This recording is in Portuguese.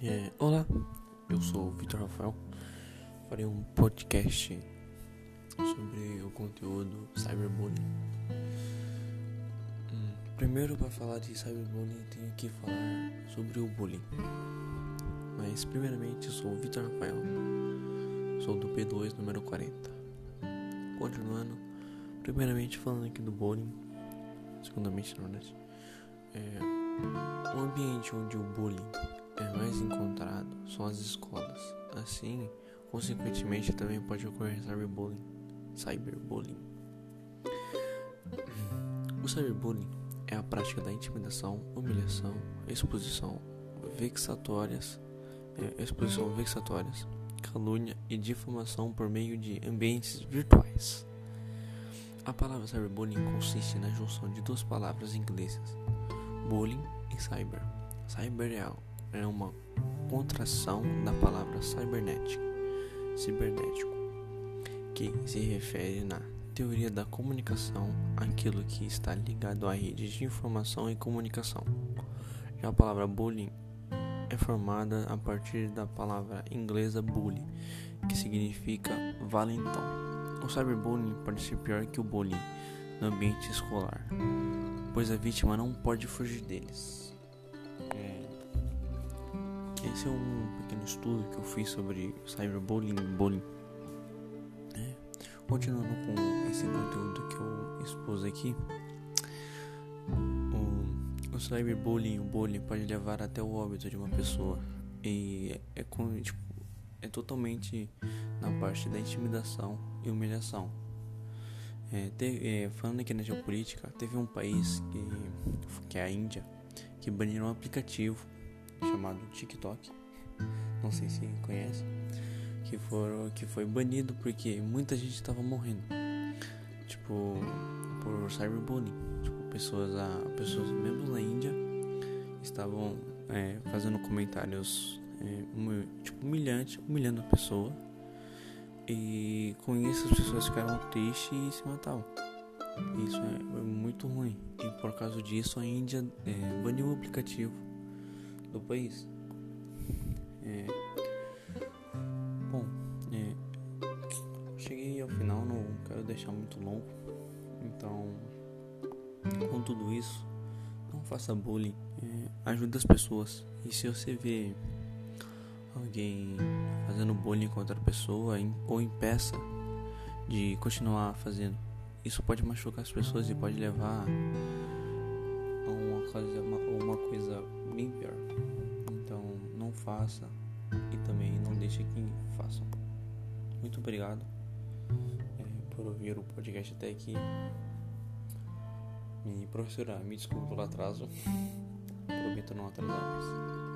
É, olá, eu sou o Vitor Rafael. Farei um podcast sobre o conteúdo cyberbullying. Hum, primeiro, para falar de cyberbullying, tenho que falar sobre o bullying. Mas, primeiramente, sou o Vitor Rafael, sou do P2, número 40. Continuando, primeiramente, falando aqui do bullying, segundamente, na verdade, é, o ambiente onde o bullying é mais encontrado são as escolas. Assim, consequentemente, também pode ocorrer cyberbullying. Cyberbullying. O cyberbullying é a prática da intimidação, humilhação, exposição vexatórias, é, exposição vexatórias, calúnia e difamação por meio de ambientes virtuais. A palavra cyberbullying consiste na junção de duas palavras inglesas, bullying e cyber. Cyber é é uma contração da palavra cibernético, que se refere na teoria da comunicação aquilo que está ligado a redes de informação e comunicação. Já a palavra bullying é formada a partir da palavra inglesa bully, que significa valentão. O cyberbullying pode ser pior que o bullying no ambiente escolar, pois a vítima não pode fugir deles. Esse é um pequeno estudo que eu fiz sobre cyberbullying e bullying. É. Continuando com esse conteúdo que eu expus aqui, o, o cyberbullying, o bullying pode levar até o óbito de uma pessoa e é, com, tipo, é totalmente na parte da intimidação e humilhação. É, é, falando aqui na geopolítica, teve um país que, que é a Índia que baniu um aplicativo chamado TikTok, não sei se conhece, que, foram, que foi banido porque muita gente estava morrendo, tipo, por cyberbullying, tipo, pessoas, a, pessoas mesmo na Índia estavam é, fazendo comentários é, tipo, humilhando a pessoa. E com isso as pessoas ficaram tristes e se matavam. Isso é, é muito ruim. E por causa disso a Índia é, baniu o aplicativo do país. É, bom, é, cheguei ao final, não quero deixar muito longo. Então, com tudo isso, não faça bullying, é, ajude as pessoas. E se você vê alguém fazendo bullying contra a pessoa ou impeça de continuar fazendo, isso pode machucar as pessoas e pode levar a uma coisa, uma, uma coisa bem pior. Faça e também não deixe que façam. Muito obrigado é, por ouvir o podcast até aqui. E professora, me desculpe pelo atraso. Prometo não atrasar mais.